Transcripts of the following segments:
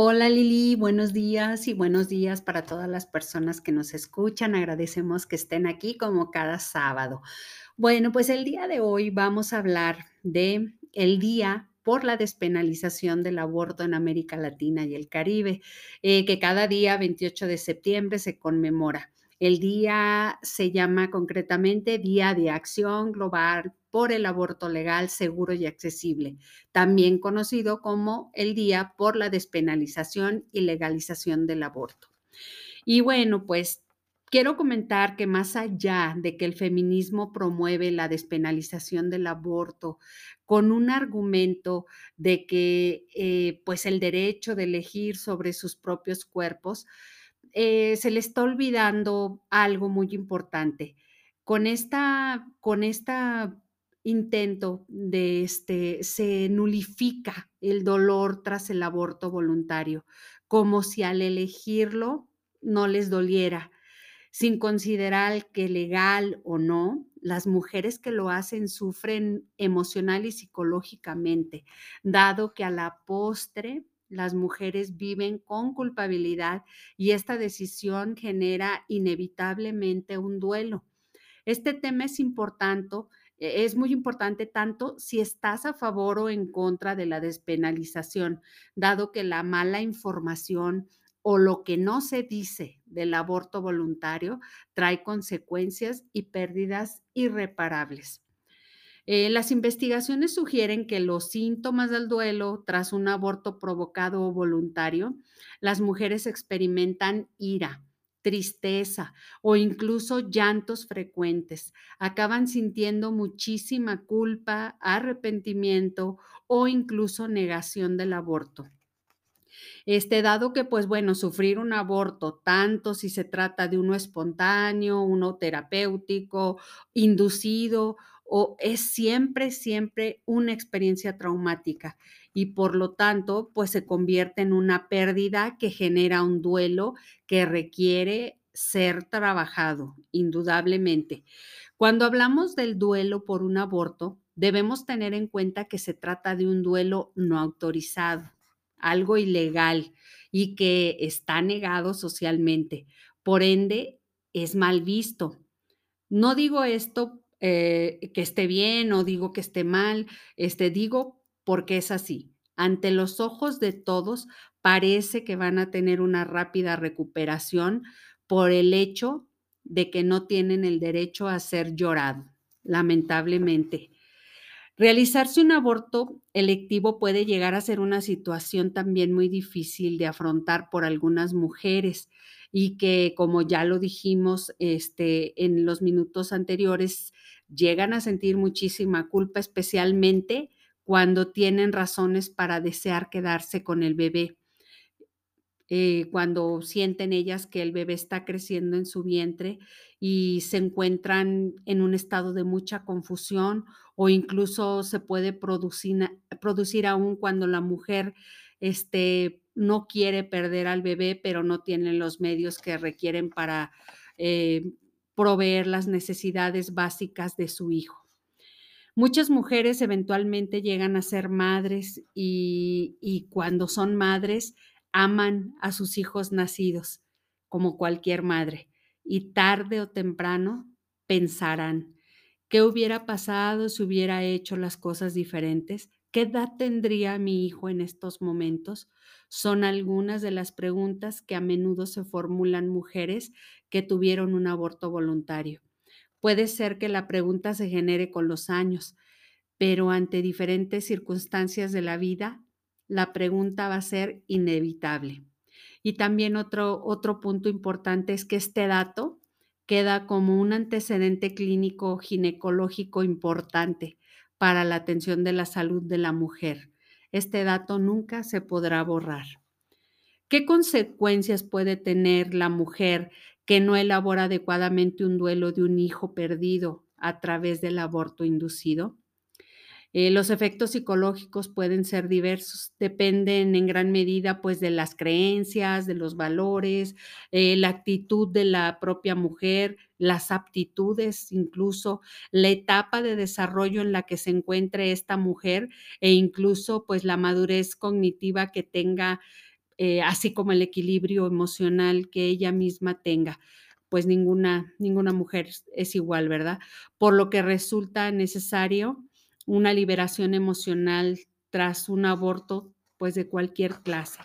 Hola Lili, buenos días y buenos días para todas las personas que nos escuchan. Agradecemos que estén aquí como cada sábado. Bueno, pues el día de hoy vamos a hablar de el día por la despenalización del aborto en América Latina y el Caribe, eh, que cada día 28 de septiembre se conmemora. El día se llama concretamente Día de Acción Global por el Aborto Legal, Seguro y Accesible, también conocido como el Día por la Despenalización y Legalización del Aborto. Y bueno, pues quiero comentar que más allá de que el feminismo promueve la despenalización del aborto con un argumento de que eh, pues el derecho de elegir sobre sus propios cuerpos, eh, se le está olvidando algo muy importante. Con esta, con esta intento de este, se nulifica el dolor tras el aborto voluntario, como si al elegirlo no les doliera, sin considerar que legal o no, las mujeres que lo hacen sufren emocional y psicológicamente, dado que a la postre las mujeres viven con culpabilidad y esta decisión genera inevitablemente un duelo. Este tema es importante, es muy importante tanto si estás a favor o en contra de la despenalización, dado que la mala información o lo que no se dice del aborto voluntario trae consecuencias y pérdidas irreparables. Eh, las investigaciones sugieren que los síntomas del duelo tras un aborto provocado o voluntario, las mujeres experimentan ira, tristeza o incluso llantos frecuentes. Acaban sintiendo muchísima culpa, arrepentimiento o incluso negación del aborto. Este, dado que, pues bueno, sufrir un aborto, tanto si se trata de uno espontáneo, uno terapéutico, inducido o es siempre, siempre una experiencia traumática y por lo tanto, pues se convierte en una pérdida que genera un duelo que requiere ser trabajado, indudablemente. Cuando hablamos del duelo por un aborto, debemos tener en cuenta que se trata de un duelo no autorizado, algo ilegal y que está negado socialmente. Por ende, es mal visto. No digo esto eh, que esté bien o digo que esté mal, este, digo porque es así. Ante los ojos de todos, parece que van a tener una rápida recuperación por el hecho de que no tienen el derecho a ser llorado, lamentablemente. Realizarse un aborto electivo puede llegar a ser una situación también muy difícil de afrontar por algunas mujeres y que, como ya lo dijimos este, en los minutos anteriores, llegan a sentir muchísima culpa, especialmente cuando tienen razones para desear quedarse con el bebé. Eh, cuando sienten ellas que el bebé está creciendo en su vientre y se encuentran en un estado de mucha confusión o incluso se puede producir, producir aún cuando la mujer este, no quiere perder al bebé, pero no tiene los medios que requieren para eh, proveer las necesidades básicas de su hijo. Muchas mujeres eventualmente llegan a ser madres y, cuando son madres aman a sus hijos nacidos, como cualquier madre, y tarde o temprano pensarán, ¿qué hubiera pasado si hubiera hecho las cosas diferentes? ¿Qué edad tendría mi hijo en estos momentos? Son algunas de las preguntas que a menudo se formulan mujeres que tuvieron un aborto voluntario. Puede ser que la pregunta se genere con los años, pero ante diferentes circunstancias de la vida, la pregunta va a ser inevitable. Y también otro, otro punto importante es que este dato queda como un antecedente clínico ginecológico importante para la atención de la salud de la mujer. Este dato nunca se podrá borrar. ¿Qué consecuencias puede tener la mujer que no elabora adecuadamente un duelo de un hijo perdido a través del aborto inducido? Eh, los efectos psicológicos pueden ser diversos, dependen en gran medida pues de las creencias, de los valores, eh, la actitud de la propia mujer, las aptitudes, incluso la etapa de desarrollo en la que se encuentre esta mujer e incluso pues la madurez cognitiva que tenga, eh, así como el equilibrio emocional que ella misma tenga pues ninguna, ninguna mujer es igual, ¿verdad? Por lo que resulta necesario una liberación emocional tras un aborto, pues de cualquier clase.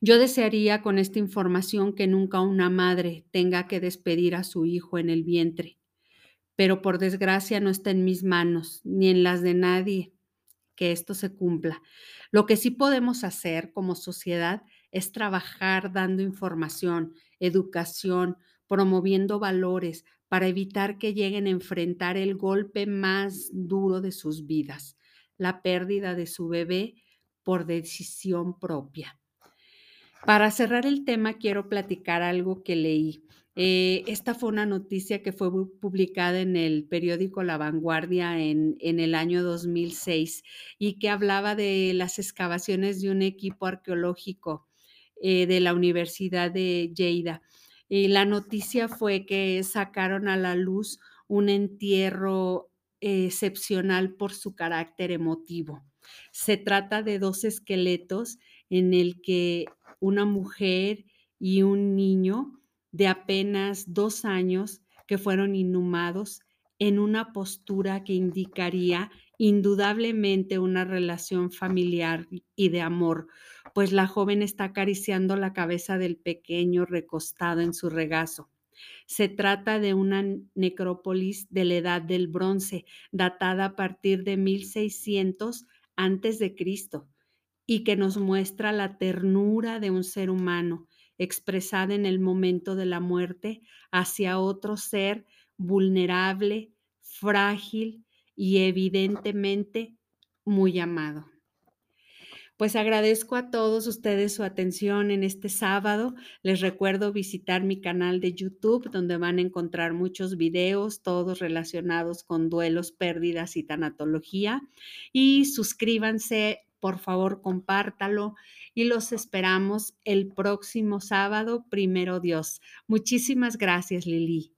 Yo desearía con esta información que nunca una madre tenga que despedir a su hijo en el vientre, pero por desgracia no está en mis manos ni en las de nadie que esto se cumpla. Lo que sí podemos hacer como sociedad es trabajar dando información, educación, promoviendo valores para evitar que lleguen a enfrentar el golpe más duro de sus vidas, la pérdida de su bebé por decisión propia. Para cerrar el tema, quiero platicar algo que leí. Eh, esta fue una noticia que fue publicada en el periódico La Vanguardia en, en, el año 2006 y que hablaba de las excavaciones de un equipo arqueológico eh, de la Universidad de Lleida. Y la noticia fue que sacaron a la luz un entierro excepcional por su carácter emotivo. Se trata de dos esqueletos en el que una mujer y un niño de apenas dos años que fueron inhumados en una postura que indicaría indudablemente una relación familiar y de amor, pues la joven está acariciando la cabeza del pequeño recostado en su regazo. Se trata de una necrópolis de la edad del bronce, datada a partir de 1600 antes de Cristo, y que nos muestra la ternura de un ser humano expresada en el momento de la muerte hacia otro ser vulnerable, frágil y evidentemente muy amado. Pues agradezco a todos ustedes su atención en este sábado. Les recuerdo visitar mi canal de YouTube donde van a encontrar muchos videos, todos relacionados con duelos, pérdidas y tanatología. Y suscríbanse, por favor, compártalo y los esperamos el próximo sábado, primero Dios. Muchísimas gracias, Lili.